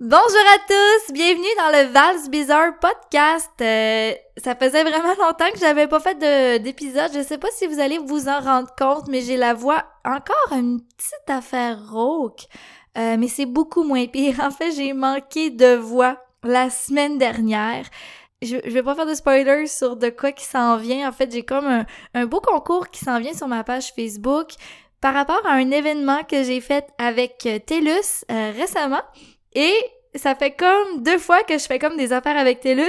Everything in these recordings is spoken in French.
Bonjour à tous, bienvenue dans le Vals Bizarre podcast. Euh, ça faisait vraiment longtemps que j'avais pas fait d'épisode. Je sais pas si vous allez vous en rendre compte, mais j'ai la voix encore une petite affaire rauque. Euh, mais c'est beaucoup moins pire. En fait, j'ai manqué de voix la semaine dernière. Je, je, vais pas faire de spoilers sur de quoi qui s'en vient. En fait, j'ai comme un, beau concours qui s'en vient sur ma page Facebook par rapport à un événement que j'ai fait avec TELUS euh, récemment. Et ça fait comme deux fois que je fais comme des affaires avec TELUS,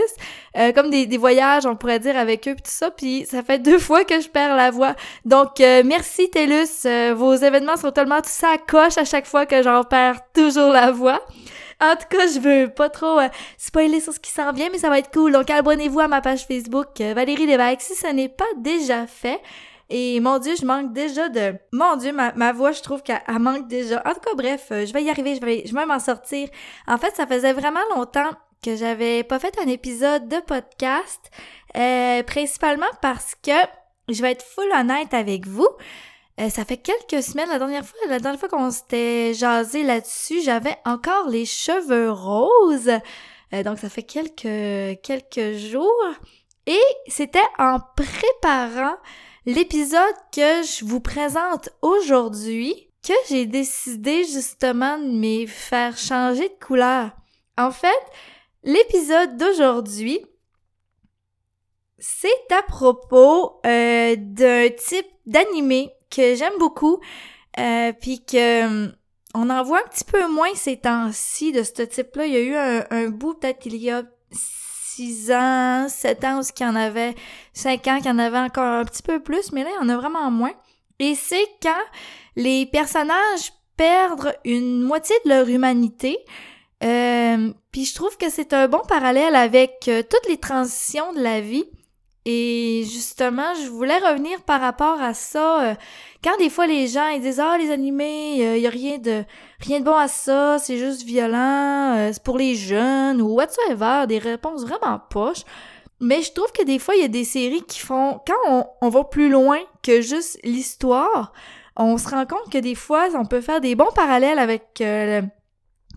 euh, comme des, des, voyages, on pourrait dire, avec eux, pis tout ça, puis ça fait deux fois que je perds la voix. Donc, euh, merci TELUS, euh, vos événements sont tellement tout ça à coche à chaque fois que j'en perds toujours la voix. En tout cas, je veux pas trop spoiler sur ce qui s'en vient, mais ça va être cool. Donc, abonnez-vous à ma page Facebook, Valérie Lévesque, si ce n'est pas déjà fait. Et mon Dieu, je manque déjà de... Mon Dieu, ma, voix, je trouve qu'elle manque déjà. En tout cas, bref, euh, je vais y arriver, je vais, je vais m'en sortir. En fait, ça faisait vraiment longtemps que j'avais pas fait un épisode de podcast, euh, principalement parce que, je vais être full honnête avec vous, euh, ça fait quelques semaines, la dernière fois, la dernière fois qu'on s'était jasé là-dessus, j'avais encore les cheveux roses. donc ça fait quelques quelques jours et c'était en préparant l'épisode que je vous présente aujourd'hui que j'ai décidé justement de me faire changer de couleur. En fait, l'épisode d'aujourd'hui, c'est à propos euh, d'un type d'animé que j'aime beaucoup, euh, puis que euh, on en voit un petit peu moins ces temps-ci de ce type-là. Il y a eu un, un bout peut-être il y a 6 ans, 7 ans, où qu'il y en avait 5 ans, qu'il y en avait encore un petit peu plus, mais là, il y en a vraiment moins. Et c'est quand les personnages perdent une moitié de leur humanité. Euh, puis je trouve que c'est un bon parallèle avec euh, toutes les transitions de la vie. Et justement, je voulais revenir par rapport à ça. Euh, quand des fois les gens ils disent ah les animés, il euh, y a rien de rien de bon à ça, c'est juste violent, euh, c'est pour les jeunes ou whatsoever, des réponses vraiment poches. Mais je trouve que des fois il y a des séries qui font quand on, on va plus loin que juste l'histoire, on se rend compte que des fois on peut faire des bons parallèles avec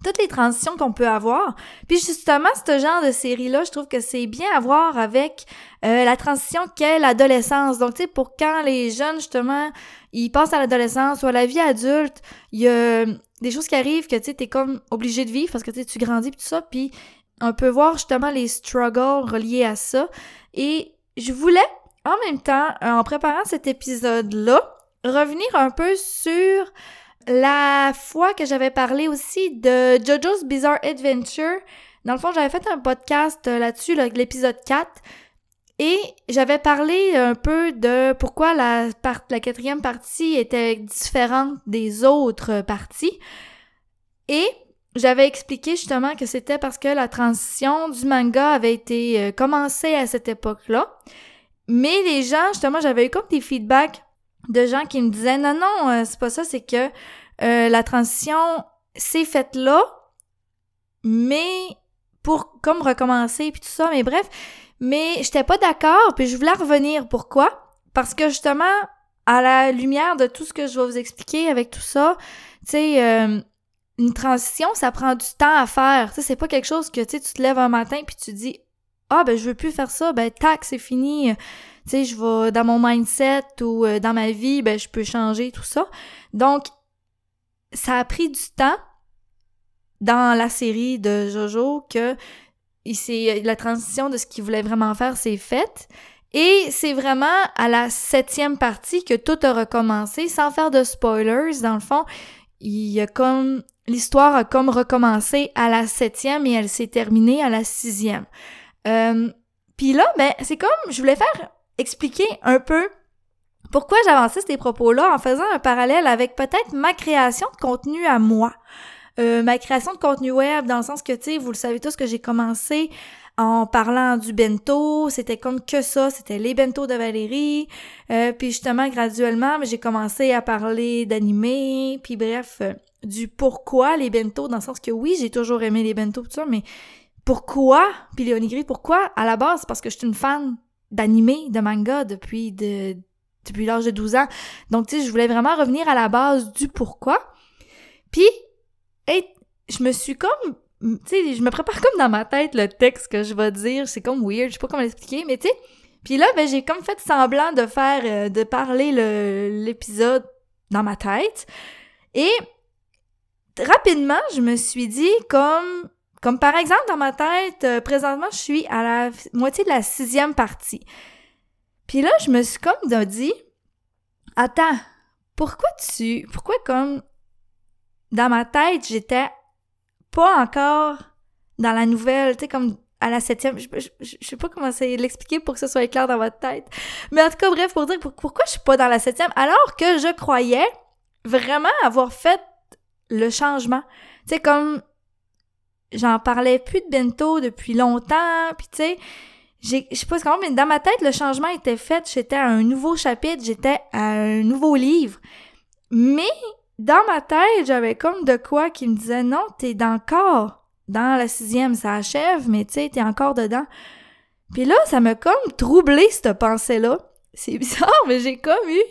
toutes les transitions qu'on peut avoir. Puis justement, ce genre de série-là, je trouve que c'est bien à voir avec euh, la transition qu'est l'adolescence. Donc, tu sais, pour quand les jeunes, justement, ils passent à l'adolescence ou à la vie adulte, il y a des choses qui arrivent que, tu sais, t'es comme obligé de vivre parce que, tu sais, tu grandis pis tout ça, puis on peut voir justement les struggles reliés à ça. Et je voulais, en même temps, en préparant cet épisode-là, revenir un peu sur la fois que j'avais parlé aussi de JoJo's Bizarre Adventure, dans le fond, j'avais fait un podcast euh, là-dessus, l'épisode 4, et j'avais parlé un peu de pourquoi la, quatrième partie était différente des autres parties. Et j'avais expliqué justement que c'était parce que la transition du manga avait été euh, commencée à cette époque-là. Mais les gens, justement, j'avais eu comme des feedbacks de gens qui me disaient non, non, euh, c'est pas ça, c'est que euh, la transition s'est faite là, mais pour comme recommencer puis tout ça, mais bref, mais j'étais pas d'accord, puis je voulais revenir. Pourquoi? Parce que justement, à la lumière de tout ce que je vais vous expliquer avec tout ça, tu sais, euh, une transition, ça prend du temps à faire. Tu sais, c'est pas quelque chose que tu te lèves un matin puis tu dis ah ben je veux plus faire ça, ben tac, c'est fini tu sais, je vais dans mon mindset ou euh, dans ma vie, ben je peux changer tout ça. Donc, ça a pris du temps dans la série de Jojo que la transition de ce qu'il voulait vraiment faire s'est faite. Et c'est vraiment à la septième partie que tout a recommencé, sans faire de spoilers. Dans le fond, il y a comme l'histoire a comme recommencé à la septième et elle s'est terminée à la sixième. Euh, Puis là, ben c'est comme je voulais faire expliquer un peu pourquoi j'avançais ces propos-là en faisant un parallèle avec peut-être ma création de contenu à moi. Euh, ma création de contenu web, dans le sens que, tu sais, vous le savez tous que j'ai commencé en parlant du bento, c'était comme que ça, c'était les bentos de Valérie, euh, puis justement, graduellement, j'ai commencé à parler d'animé, puis bref, euh, du pourquoi les bentos, dans le sens que oui, j'ai toujours aimé les bentos, tout ça, mais pourquoi, les onigiri, pourquoi? À la base, parce que je suis une fan d'animé, de manga depuis de, depuis l'âge de 12 ans. Donc, tu sais, je voulais vraiment revenir à la base du pourquoi. Puis, je me suis comme tu sais, je me prépare comme dans ma tête le texte que je vais dire. C'est comme weird, je sais pas comment l'expliquer, mais tu sais. Puis là, ben, j'ai comme fait semblant de faire, euh, de parler l'épisode dans ma tête. Et rapidement, je me suis dit comme, comme par exemple dans ma tête, euh, présentement, je suis à la moitié de la sixième partie. Puis là, je me suis comme dit, attends, pourquoi tu, pourquoi comme dans ma tête, j'étais pas encore dans la nouvelle, tu sais, comme à la septième. Je, je, sais pas comment c'est l'expliquer pour que ce soit clair dans votre tête. Mais en tout cas, bref, pour dire pourquoi je suis pas dans la septième, alors que je croyais vraiment avoir fait le changement. Tu sais, comme j'en parlais plus de bento depuis longtemps, puis tu sais, je sais pas comment, mais dans ma tête, le changement était fait. J'étais à un nouveau chapitre, j'étais à un nouveau livre. Mais dans ma tête, j'avais comme de quoi qui me disait non, t'es encore dans la sixième, ça achève, mais tu sais, t'es encore dedans. Puis là, ça m'a comme troublé cette pensée-là. C'est bizarre, mais j'ai comme eu.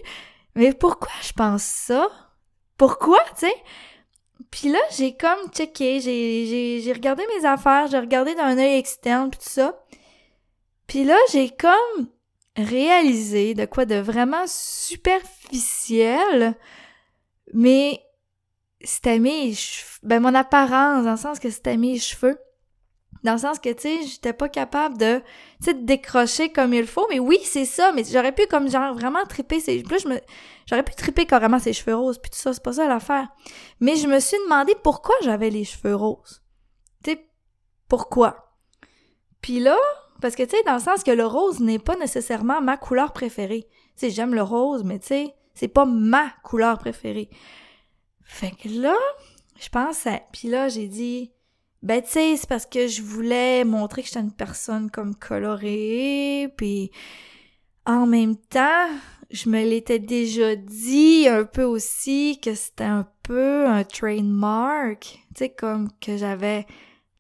Mais pourquoi je pense ça? Pourquoi, tu sais? Puis là, j'ai comme checké, j'ai regardé mes affaires, j'ai regardé d'un œil externe, puis tout ça. Puis là, j'ai comme réalisé de quoi de vraiment superficiel, mais c'était mes cheveux, ben mon apparence, dans le sens que c'était mes cheveux. Dans le sens que, tu sais, j'étais pas capable de, tu sais, décrocher comme il faut. Mais oui, c'est ça. Mais j'aurais pu, comme, genre, vraiment triper ses... Plus, je me... J'aurais pu triper carrément ses cheveux roses, puis tout ça, c'est pas ça l'affaire. Mais je me suis demandé pourquoi j'avais les cheveux roses. Tu sais, pourquoi? Puis là, parce que, tu sais, dans le sens que le rose n'est pas nécessairement ma couleur préférée. Tu sais, j'aime le rose, mais tu sais, c'est pas ma couleur préférée. Fait que là, je pensais. Puis là, j'ai dit, ben, tu sais, c'est parce que je voulais montrer que j'étais une personne comme colorée, puis en même temps, je me l'étais déjà dit un peu aussi que c'était un peu un trademark, tu sais, comme que j'avais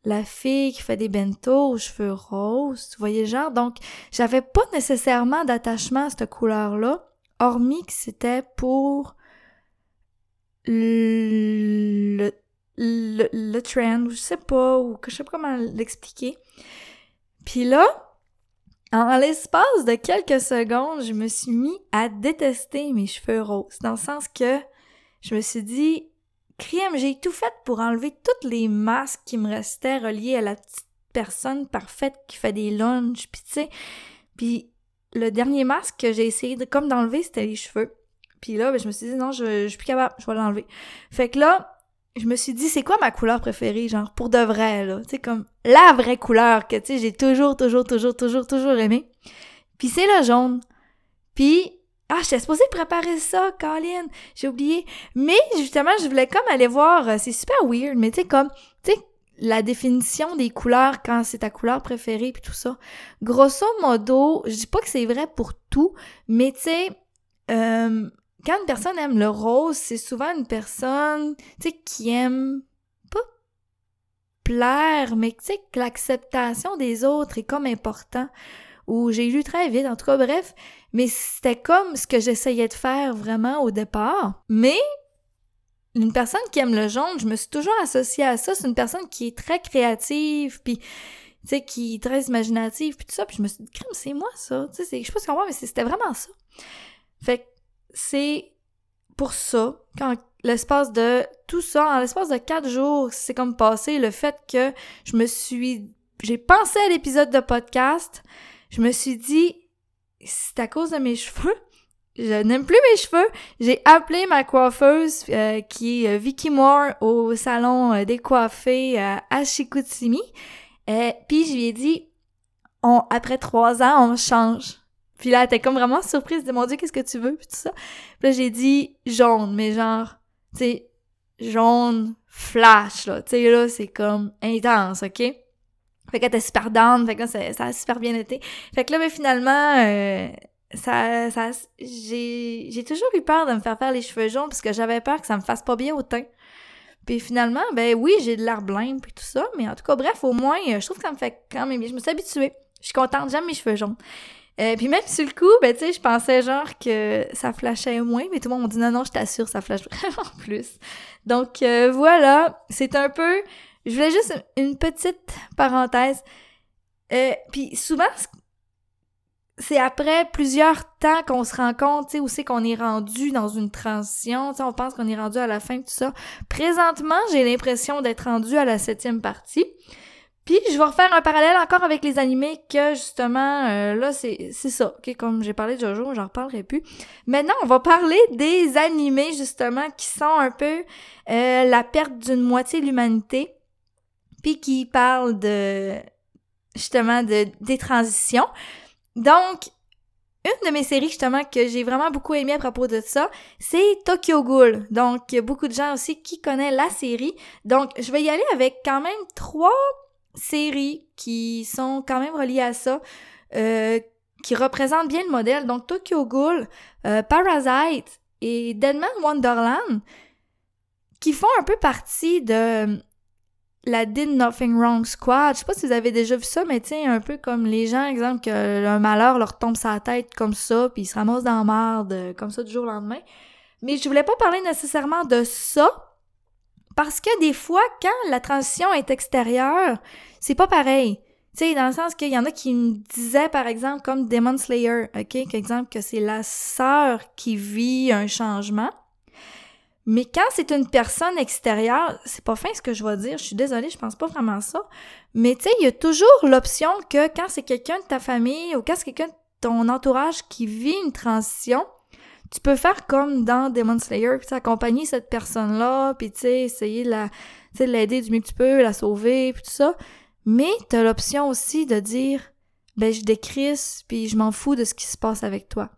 la fille qui fait des bento aux cheveux roses, tu voyais genre. Donc, j'avais pas nécessairement d'attachement à cette couleur-là, hormis que c'était pour le, le, le trend, je sais pas, ou que je sais pas comment l'expliquer. Puis là, en l'espace de quelques secondes, je me suis mis à détester mes cheveux roses, dans le sens que je me suis dit, crème, j'ai tout fait pour enlever toutes les masques qui me restaient reliés à la petite personne parfaite qui fait des lunges, puis tu sais. Puis le dernier masque que j'ai essayé de comme d'enlever, c'était les cheveux. Puis là, ben, je me suis dit non, je, je suis plus capable, je vais l'enlever. Fait que là, je me suis dit c'est quoi ma couleur préférée, genre pour de vrai là, tu comme la vraie couleur que tu sais j'ai toujours toujours toujours toujours toujours aimé. Puis c'est le jaune. Puis ah, j'étais supposée préparer ça, Colin. J'ai oublié. Mais justement, je voulais comme aller voir. Euh, c'est super weird, mais tu sais, comme, tu sais, la définition des couleurs quand c'est ta couleur préférée puis tout ça. Grosso modo, je dis pas que c'est vrai pour tout, mais tu sais, euh, quand une personne aime le rose, c'est souvent une personne, tu sais, qui aime pas plaire, mais tu sais, que l'acceptation des autres est comme important ou j'ai lu très vite, en tout cas, bref. Mais c'était comme ce que j'essayais de faire vraiment au départ. Mais une personne qui aime le jaune, je me suis toujours associée à ça. C'est une personne qui est très créative, puis tu sais, qui est très imaginative, puis tout ça. Puis je me suis dit, crème, c'est moi ça. Tu sais, je sais pas ce qu'on voit, mais c'était vraiment ça. Fait que c'est pour ça, quand l'espace de tout ça, en l'espace de quatre jours, c'est comme passé le fait que je me suis, j'ai pensé à l'épisode de podcast, je me suis dit, c'est à cause de mes cheveux. Je n'aime plus mes cheveux. J'ai appelé ma coiffeuse, euh, qui est euh, Vicky Moore, au salon euh, des coiffés à Chicoutimi. Puis je lui ai dit, on, après trois ans, on change. Puis là, elle était comme vraiment surprise. Dit, mon Dieu, qu'est-ce que tu veux? Puis tout ça. Puis là, j'ai dit jaune, mais genre, tu sais, jaune flash, là. Tu sais, là, c'est comme intense, OK? Fait qu'elle était super down, fait que ça, ça a super bien été. Fait que là, mais finalement, euh, ça, ça, j'ai, toujours eu peur de me faire faire les cheveux jaunes parce que j'avais peur que ça me fasse pas bien au teint. Puis finalement, ben oui, j'ai de l'air blême puis tout ça, mais en tout cas, bref, au moins, je trouve que ça me fait quand même bien. Je me suis habituée. Je suis contente, j'aime mes cheveux jaunes. Euh, puis même sur le coup, ben tu sais, je pensais genre que ça flashait moins, mais tout le monde m'a dit non, non, je t'assure, ça flash vraiment plus. Donc euh, voilà, c'est un peu je voulais juste une petite parenthèse. Euh, Puis souvent, c'est après plusieurs temps qu'on se rend compte, tu sais, où c'est qu'on est rendu dans une transition, tu sais, on pense qu'on est rendu à la fin tout ça. Présentement, j'ai l'impression d'être rendu à la septième partie. Puis je vais refaire un parallèle encore avec les animés que justement euh, là c'est c'est ça. OK, comme j'ai parlé de Jojo, j'en reparlerai plus. Maintenant, on va parler des animés justement qui sont un peu euh, la perte d'une moitié de l'humanité puis qui parlent de justement de des transitions. Donc une de mes séries justement que j'ai vraiment beaucoup aimé à propos de ça, c'est Tokyo Ghoul. Donc il y a beaucoup de gens aussi qui connaissent la série. Donc je vais y aller avec quand même trois séries qui sont quand même reliées à ça, euh, qui représentent bien le modèle. Donc Tokyo Ghoul, euh, Parasite et Deadman Wonderland, qui font un peu partie de la Did Nothing Wrong Squad. Je sais pas si vous avez déjà vu ça, mais tiens, un peu comme les gens, exemple, que un malheur leur tombe sa tête comme ça, puis ils se ramassent dans la merde, euh, comme ça du jour au lendemain. Mais je voulais pas parler nécessairement de ça, parce que des fois, quand la transition est extérieure, c'est pas pareil. Tu sais, dans le sens qu'il y en a qui me disaient, par exemple, comme Demon Slayer, OK? Exemple, que c'est la sœur qui vit un changement. Mais quand c'est une personne extérieure, c'est pas fin ce que je vais dire, je suis désolée, je pense pas vraiment ça. Mais tu sais, il y a toujours l'option que quand c'est quelqu'un de ta famille ou quand c'est quelqu'un de ton entourage qui vit une transition, tu peux faire comme dans Demon Slayer, puis accompagner cette personne-là, puis tu sais, essayer de la, de l'aider du mieux que tu peux, la sauver, puis tout ça. Mais t'as l'option aussi de dire, ben je décrisse, puis je m'en fous de ce qui se passe avec toi.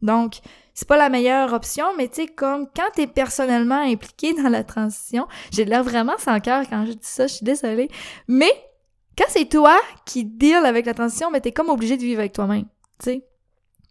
Donc, c'est pas la meilleure option, mais tu sais, comme quand t'es personnellement impliqué dans la transition, j'ai l'air vraiment sans cœur quand je dis ça, je suis désolée. Mais, quand c'est toi qui deal avec la transition, ben t'es comme obligé de vivre avec toi-même, tu sais.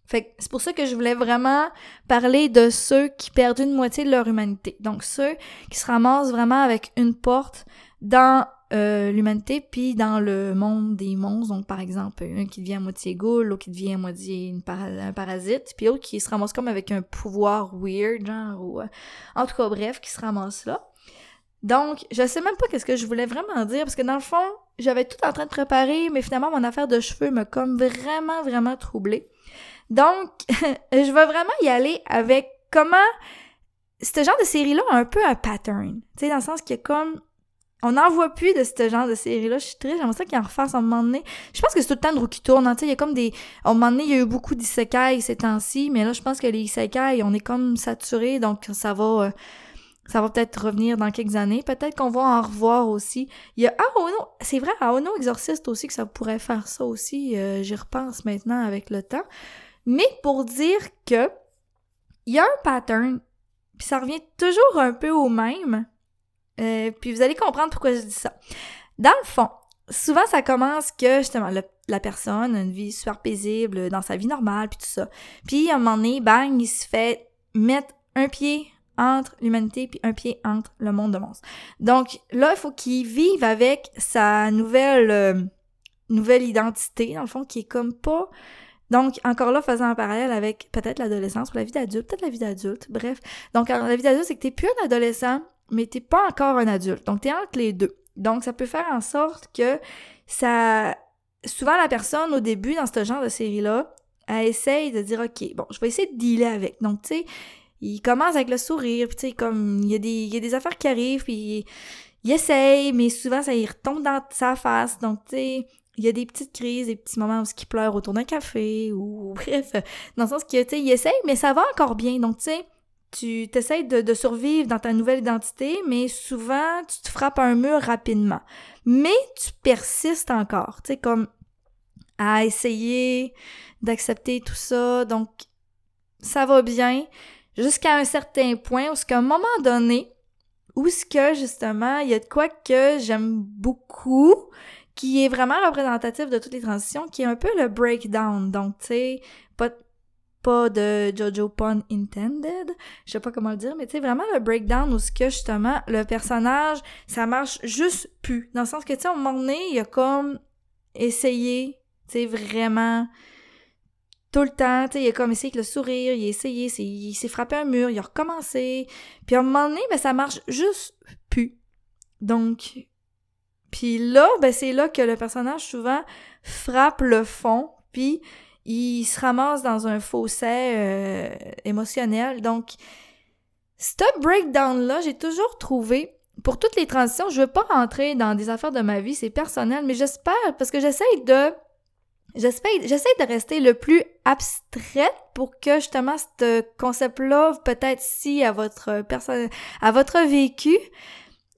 Fait c'est pour ça que je voulais vraiment parler de ceux qui perdent une moitié de leur humanité. Donc ceux qui se ramassent vraiment avec une porte dans euh, l'humanité puis dans le monde des monstres. Donc par exemple, un qui devient à moitié ghoul, l'autre qui devient à moitié un parasite, puis l'autre qui se ramasse comme avec un pouvoir weird, genre ou... Euh, en tout cas, bref, qui se ramasse là. Donc, je sais même pas qu'est-ce que je voulais vraiment dire, parce que dans le fond, j'avais tout en train de préparer, mais finalement, mon affaire de cheveux m'a comme vraiment, vraiment troublée. Donc, je vais vraiment y aller avec comment ce genre de série-là a un peu un pattern. Tu sais, dans le sens qu'il y a comme. On n'en voit plus de ce genre de série-là. Je suis triste. J'aimerais ça qu'il en refasse à un moment donné. Je pense que c'est tout le temps de roue qui tourne. Hein. Tu sais, il y a comme des. À un moment donné, il y a eu beaucoup d'isekai ces temps-ci. Mais là, je pense que les isekai, on est comme saturés. Donc, ça va. Euh, ça va peut-être revenir dans quelques années. Peut-être qu'on va en revoir aussi. Il y a Aono, c'est vrai, Aono Exorciste aussi, que ça pourrait faire ça aussi. Euh, j'y repense maintenant avec le temps. Mais pour dire que il y a un pattern, puis ça revient toujours un peu au même. Euh, puis vous allez comprendre pourquoi je dis ça. Dans le fond, souvent ça commence que justement la personne a une vie super paisible dans sa vie normale puis tout ça. Puis à un moment donné, bang, il se fait mettre un pied entre l'humanité puis un pied entre le monde de monstres. Donc là, il faut qu'il vive avec sa nouvelle euh, nouvelle identité dans le fond qui est comme pas donc, encore là, faisant un parallèle avec peut-être l'adolescence ou la vie d'adulte, peut-être la vie d'adulte, bref. Donc, la vie d'adulte, c'est que t'es plus un adolescent, mais t'es pas encore un adulte. Donc, t'es entre les deux. Donc, ça peut faire en sorte que ça... Souvent, la personne, au début, dans ce genre de série-là, elle essaye de dire, OK, bon, je vais essayer de dealer avec. Donc, tu sais, il commence avec le sourire, puis tu sais, comme, il y, a des, il y a des affaires qui arrivent, puis il, essaye, mais souvent, ça y retombe dans sa face. Donc, tu sais, il y a des petites crises, des petits moments où il pleure autour d'un café ou bref, dans le sens que tu sais, il essaye, mais ça va encore bien. Donc tu sais, tu t'essayes de, survivre dans ta nouvelle identité, mais souvent tu te frappes un mur rapidement. Mais tu persistes encore, tu sais, comme à essayer d'accepter tout ça. Donc ça va bien jusqu'à un certain point où ce un moment donné, où ce que justement il y a de quoi que j'aime beaucoup qui est vraiment représentatif de toutes les transitions, qui est un peu le breakdown. Donc, tu sais, pas, pas de Jojo pun intended, je sais pas comment le dire, mais tu sais, vraiment le breakdown où ce que justement, le personnage, ça marche juste plus. Dans le sens que, tu sais, à un moment donné, il a comme essayé, tu sais, vraiment tout le temps, tu sais, il a comme essayé avec le sourire, il a essayé, il s'est frappé un mur, il a recommencé. Puis à un moment donné, ben, ça marche juste plus. Donc, Puis là, ben c'est là que le personnage souvent frappe le fond, puis il se ramasse dans un fossé euh, émotionnel. Donc, ce breakdown-là, j'ai toujours trouvé, pour toutes les transitions, je veux pas rentrer dans des affaires de ma vie, c'est personnel, mais j'espère, parce que j'essaie de j'essaie de rester le plus abstraite pour que justement ce concept-là, peut-être si à votre personne, à votre vécu,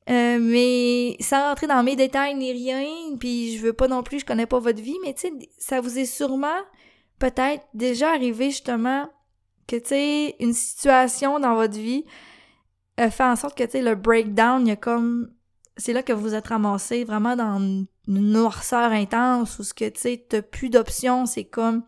euh, mais sans rentrer dans mes détails ni rien, puis je veux pas non plus, je connais pas votre vie, mais tu sais, ça vous est sûrement peut-être déjà arrivé justement que tu sais une situation dans votre vie euh, fait en sorte que tu sais le breakdown, il y a comme c'est là que vous êtes ramassé vraiment dans une noirceur intense où ce que tu sais t'as plus d'options, c'est comme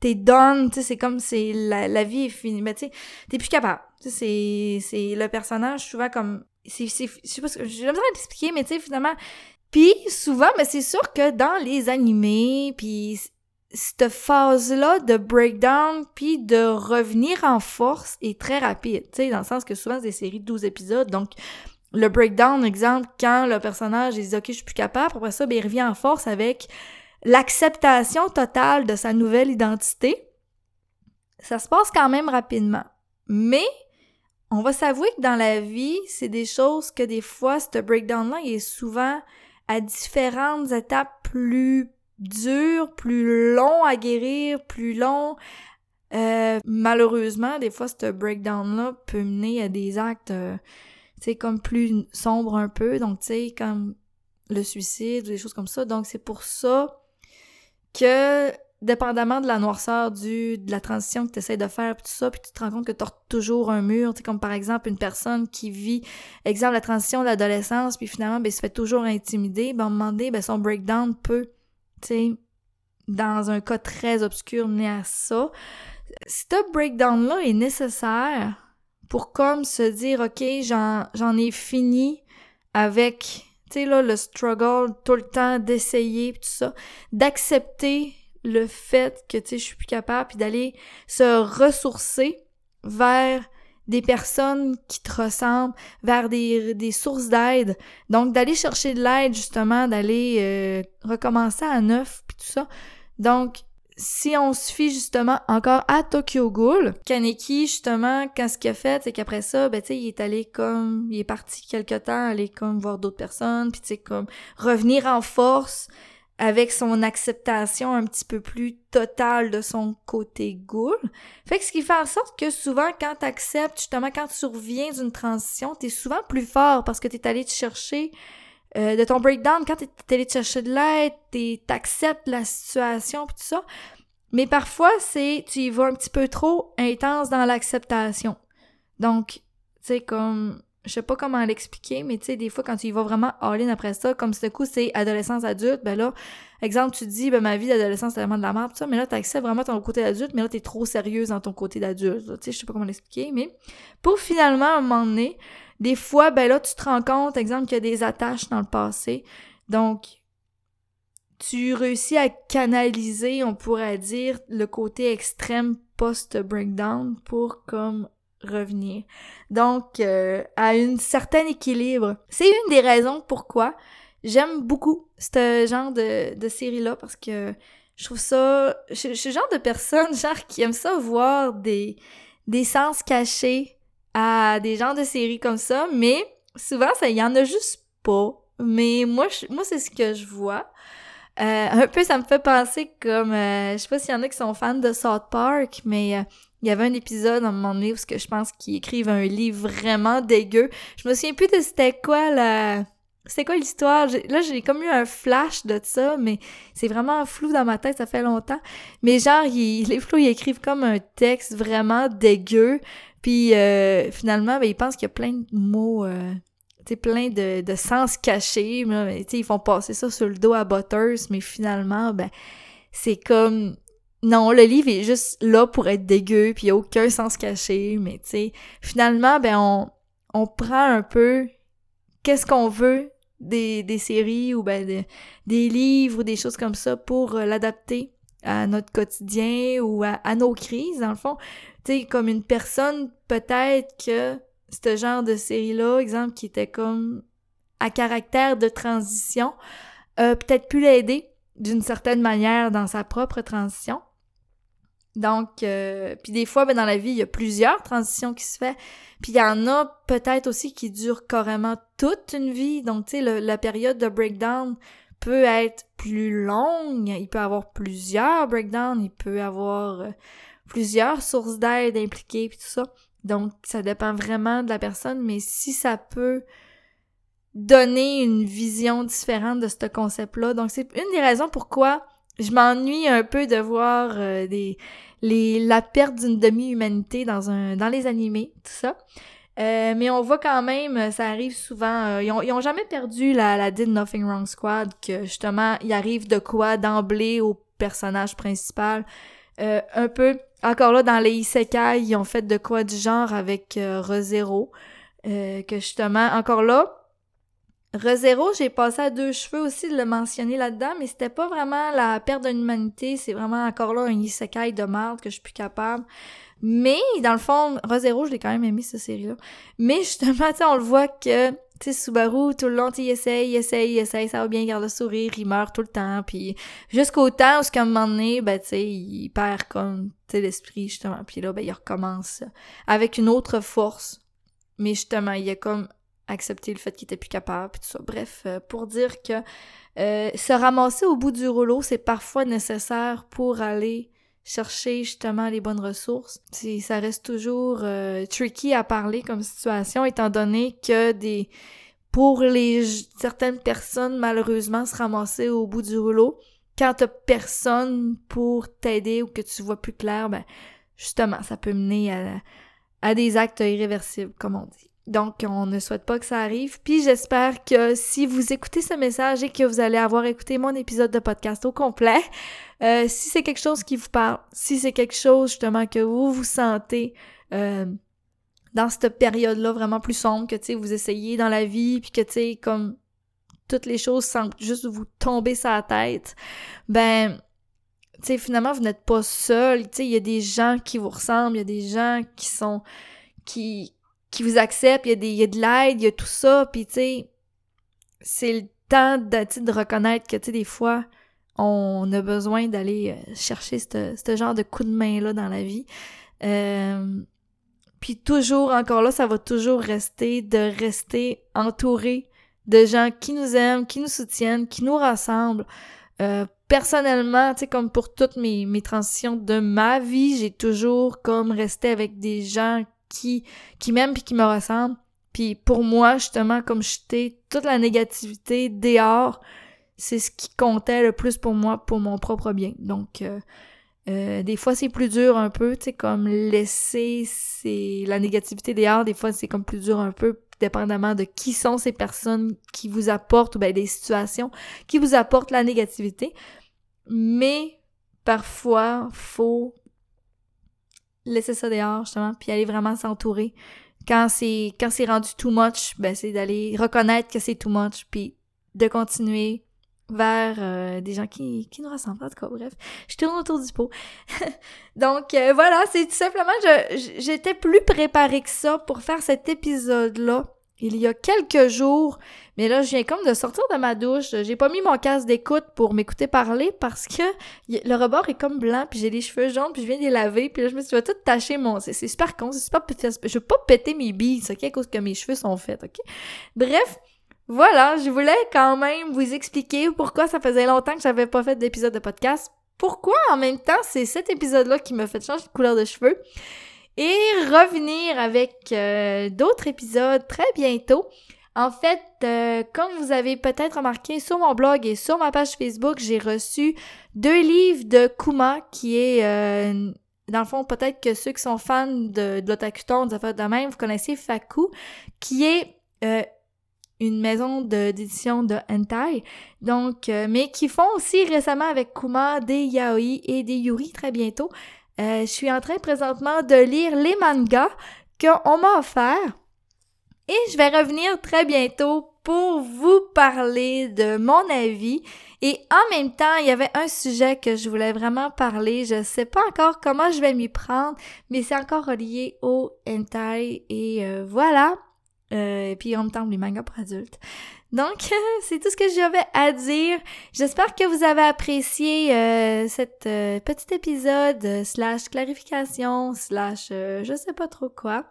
t'es done, tu sais c'est comme c'est la, vie est finie, mais tu sais t'es plus capable. c'est c'est le personnage souvent comme c'est je sais pas j'ai besoin d'expliquer mais tu sais finalement puis souvent mais c'est sûr que dans les animés puis cette phase-là de breakdown puis de revenir en force est très rapide, tu sais, dans le sens que souvent c'est des séries de 12 épisodes, donc le breakdown, exemple, quand le personnage dit ok, je suis plus capable, après ça, ben, il revient en force avec l'acceptation totale de sa nouvelle identité. Ça se passe quand même rapidement. Mais on va s'avouer que dans la vie, c'est des choses que des fois, ce breakdown-là, il est souvent à différentes étapes plus dures, plus long à guérir, plus long. Euh, malheureusement, des fois, ce breakdown-là peut mener à des actes euh, c'est comme plus sombre un peu, donc tu sais, comme le suicide ou des choses comme ça. Donc c'est pour ça que, dépendamment de la noirceur du, de la transition que tu essaies de faire, puis tout ça, puis tu te rends compte que tu toujours un mur, tu sais, comme par exemple une personne qui vit, exemple, la transition de l'adolescence, puis finalement, ben, se fait toujours intimider, ben, à un moment donné, ben, son breakdown peut, tu sais, dans un cas très obscur, mener à ça. Ce breakdown-là est nécessaire pour comme se dire, OK, j'en ai fini avec, tu sais, là, le struggle tout le temps d'essayer, tout ça, d'accepter le fait que, tu sais, je suis plus capable, puis d'aller se ressourcer vers des personnes qui te ressemblent, vers des, des sources d'aide. Donc, d'aller chercher de l'aide, justement, d'aller euh, recommencer à neuf, puis tout ça. Donc, si on se fie justement encore à Tokyo Ghoul, Kaneki, justement, quand ce qu'il a fait, c'est qu'après ça, ben, tu sais, il est allé comme, il est parti quelque temps, aller comme voir d'autres personnes, puis tu sais, comme, revenir en force avec son acceptation un petit peu plus totale de son côté ghoul. Fait que ce qui fait en sorte que souvent, quand t'acceptes, justement, quand tu reviens d'une transition, t'es souvent plus fort parce que t'es allé te chercher euh, de ton breakdown, quand t'es allé chercher de l'aide, t'acceptes la situation pis tout ça. Mais parfois, c'est tu y vas un petit peu trop intense dans l'acceptation. Donc, tu comme je sais pas comment l'expliquer, mais tu sais, des fois, quand tu y vas vraiment all-in après ça, comme ce coup, c'est adolescence adulte, ben là, exemple, tu dis, ben ma vie d'adolescence, c'est vraiment de la merde, ça, mais là, t'acceptes vraiment ton côté adulte, mais là, t'es trop sérieuse dans ton côté d'adulte, tu sais, je sais pas comment l'expliquer, mais pour finalement, à un moment donné, des fois, ben là, tu te rends compte, exemple, qu'il y a des attaches dans le passé. Donc, tu réussis à canaliser, on pourrait dire, le côté extrême post-breakdown pour comme revenir. Donc, euh, à un certain équilibre. C'est une des raisons pourquoi j'aime beaucoup ce genre de, de série-là parce que je trouve ça... Je, suis le genre de personne, genre, qui aime ça voir des, des sens cachés à des genres de séries comme ça, mais souvent, ça y en a juste pas. Mais moi, moi c'est ce que je vois. Euh, un peu, ça me fait penser comme... Euh, je sais pas s'il y en a qui sont fans de South Park, mais... Il y avait un épisode à un moment donné où je pense qu'ils écrivent un livre vraiment dégueu. Je me souviens plus de c'était quoi la... C'était quoi l'histoire? Là, j'ai comme eu un flash de ça, mais c'est vraiment flou dans ma tête, ça fait longtemps. Mais genre, les flous, ils écrivent comme un texte vraiment dégueu. Puis euh, finalement, ben, ils pensent qu'il y a plein de mots, euh, plein de, sens cachés. Mais, ils font passer ça sur le dos à Butters, mais finalement, ben, c'est comme... Non, le livre est juste là pour être dégueu, puis aucun sens caché, mais tu finalement, ben, on, on prend un peu qu'est-ce qu'on veut des, des séries ou ben des livres ou des choses comme ça pour euh, l'adapter à notre quotidien ou à, nos crises, dans le fond tu comme une personne, peut-être que ce genre de série-là, exemple, qui était comme à caractère de transition a peut-être pu l'aider d'une certaine manière dans sa propre transition. Donc, euh, puis des fois, ben, dans la vie, il y a plusieurs transitions qui se font. Puis il y en a peut-être aussi qui durent carrément toute une vie. Donc, tu sais, la période de breakdown peut être plus longue. Il peut avoir plusieurs breakdowns. Il peut avoir euh, plusieurs sources d'aide impliquées, puis tout ça. Donc, ça dépend vraiment de la personne. Mais si ça peut donner une vision différente de ce concept-là. Donc, c'est une des raisons pourquoi je m'ennuie un peu de voir euh, des, les, la perte d'une demi-humanité dans un dans les animés, tout ça. Euh, mais on voit quand même, ça arrive souvent. Euh, ils, ont, ils, ont, jamais perdu la, la Did Nothing Wrong Squad, que justement, il arrive de quoi d'emblée au personnage principal. un peu, encore là, dans les Isekai, ils ont fait de quoi du genre avec ReZero. que justement, encore là, Rezero, j'ai passé à deux cheveux aussi de le mentionner là-dedans, mais c'était pas vraiment la perte d'une humanité, c'est vraiment encore là un isekai de merde que je suis plus capable. Mais, dans le fond, Rezero, je l'ai quand même aimé, cette série-là. Mais justement, tu on le voit que, tu sais, Subaru, tout le long, il essaye, il essaye, il essaye, ça va bien, il garde le sourire, il meurt tout le temps, puis jusqu'au temps où, à un moment donné, ben, tu sais, il perd comme, tu sais, l'esprit, justement, puis là, ben, il recommence avec une autre force. Mais justement, il y a comme accepter le fait qu'il était plus capable, tout ça. Bref, euh, pour dire que euh, se ramasser au bout du rouleau, c'est parfois nécessaire pour aller chercher justement les bonnes ressources. Ça reste toujours euh, tricky à parler comme situation, étant donné que des pour les certaines personnes, malheureusement, se ramasser au bout du rouleau, quand t'as personne pour t'aider ou que tu vois plus clair, ben justement, ça peut mener à, à des actes irréversibles, comme on dit. Donc, on ne souhaite pas que ça arrive. Puis j'espère que si vous écoutez ce message et que vous allez avoir écouté mon épisode de podcast au complet, euh, si c'est quelque chose qui vous parle, si c'est quelque chose justement que vous vous sentez euh, dans cette période-là vraiment plus sombre, que tu sais, vous essayez dans la vie, puis que tu sais, comme toutes les choses semblent juste vous tomber sur la tête, ben, tu sais, finalement, vous n'êtes pas seul. Tu sais, il y a des gens qui vous ressemblent, il y a des gens qui sont qui qui vous acceptent, il y a, des, il y a de l'aide, il y a tout ça, puis tu sais, c'est le temps de, de reconnaître que, tu sais, des fois, on a besoin d'aller euh, chercher ce genre de coup de main-là dans la vie. Euh, puis toujours, encore là, ça va toujours rester de rester entouré de gens qui nous aiment, qui nous soutiennent, qui nous rassemblent. Euh, personnellement, tu sais, comme pour toutes mes, mes transitions de ma vie, j'ai toujours comme resté avec des gens qui, qui m'aiment puis qui me ressemblent. Puis pour moi, justement, comme j'étais toute la négativité dehors, c'est ce qui comptait le plus pour moi, pour mon propre bien. Donc, euh, euh, des fois, c'est plus dur un peu, tu sais, comme laisser c'est la négativité dehors. Des fois, c'est comme plus dur un peu, dépendamment de qui sont ces personnes qui vous apportent, ou bien des situations qui vous apportent la négativité. Mais parfois, faut laisser ça dehors, justement, puis aller vraiment s'entourer. Quand c'est quand c'est rendu too much, ben c'est d'aller reconnaître que c'est too much, puis de continuer vers euh, des gens qui, qui nous ressemblent. En tout cas, bref, je tourne autour du pot. Donc euh, voilà, c'est tout simplement, j'étais plus préparée que ça pour faire cet épisode-là il y a quelques jours, mais là, je viens comme de sortir de ma douche. J'ai pas mis mon casque d'écoute pour m'écouter parler parce que le rebord est comme blanc, puis j'ai les cheveux jaunes, puis je viens de les laver, puis là, je me suis dit, tout tacher mon... C'est super con, c'est super... Je veux pas péter mes billes, ok, à cause que mes cheveux sont faits, ok? Bref, voilà, je voulais quand même vous expliquer pourquoi ça faisait longtemps que j'avais pas fait d'épisode de podcast. Pourquoi, en même temps, c'est cet épisode-là qui m'a fait changer de couleur de cheveux? Et revenir avec euh, d'autres épisodes très bientôt. En fait, euh, comme vous avez peut-être remarqué sur mon blog et sur ma page Facebook, j'ai reçu deux livres de Kuma qui est euh, dans le fond, peut-être que ceux qui sont fans de, de l'Otakuton, de de même, vous connaissez Faku, qui est une maison d'édition de, hentai. Donc, mais qui font aussi récemment avec Kuma des yaoi et des yuri très bientôt. Euh, je suis en train présentement de lire les mangas qu'on m'a offerts. Et je vais revenir très bientôt pour vous parler de mon avis. Et en même temps, il y avait un sujet que je voulais vraiment parler. Je sais pas encore comment je vais m'y prendre, mais c'est encore relié au hentai. Et euh, voilà. Euh, et puis en même temps, les mangas pour adultes. Donc, c'est tout ce que j'avais à dire. J'espère que vous avez apprécié euh, cet euh, petit épisode euh, slash clarification slash je sais pas trop quoi.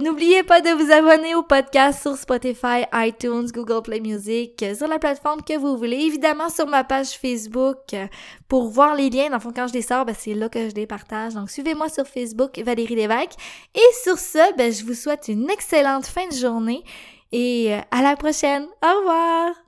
N'oubliez pas de vous abonner au podcast sur Spotify, iTunes, Google Play Music, sur la plateforme que vous voulez. Évidemment sur ma page Facebook pour voir les liens. Dans le fond, quand je les sors, ben, c'est là que je les partage. Donc suivez-moi sur Facebook, Valérie Lévesque. Et sur ce, ben, je vous souhaite une excellente fin de journée et euh, à la prochaine. Au revoir!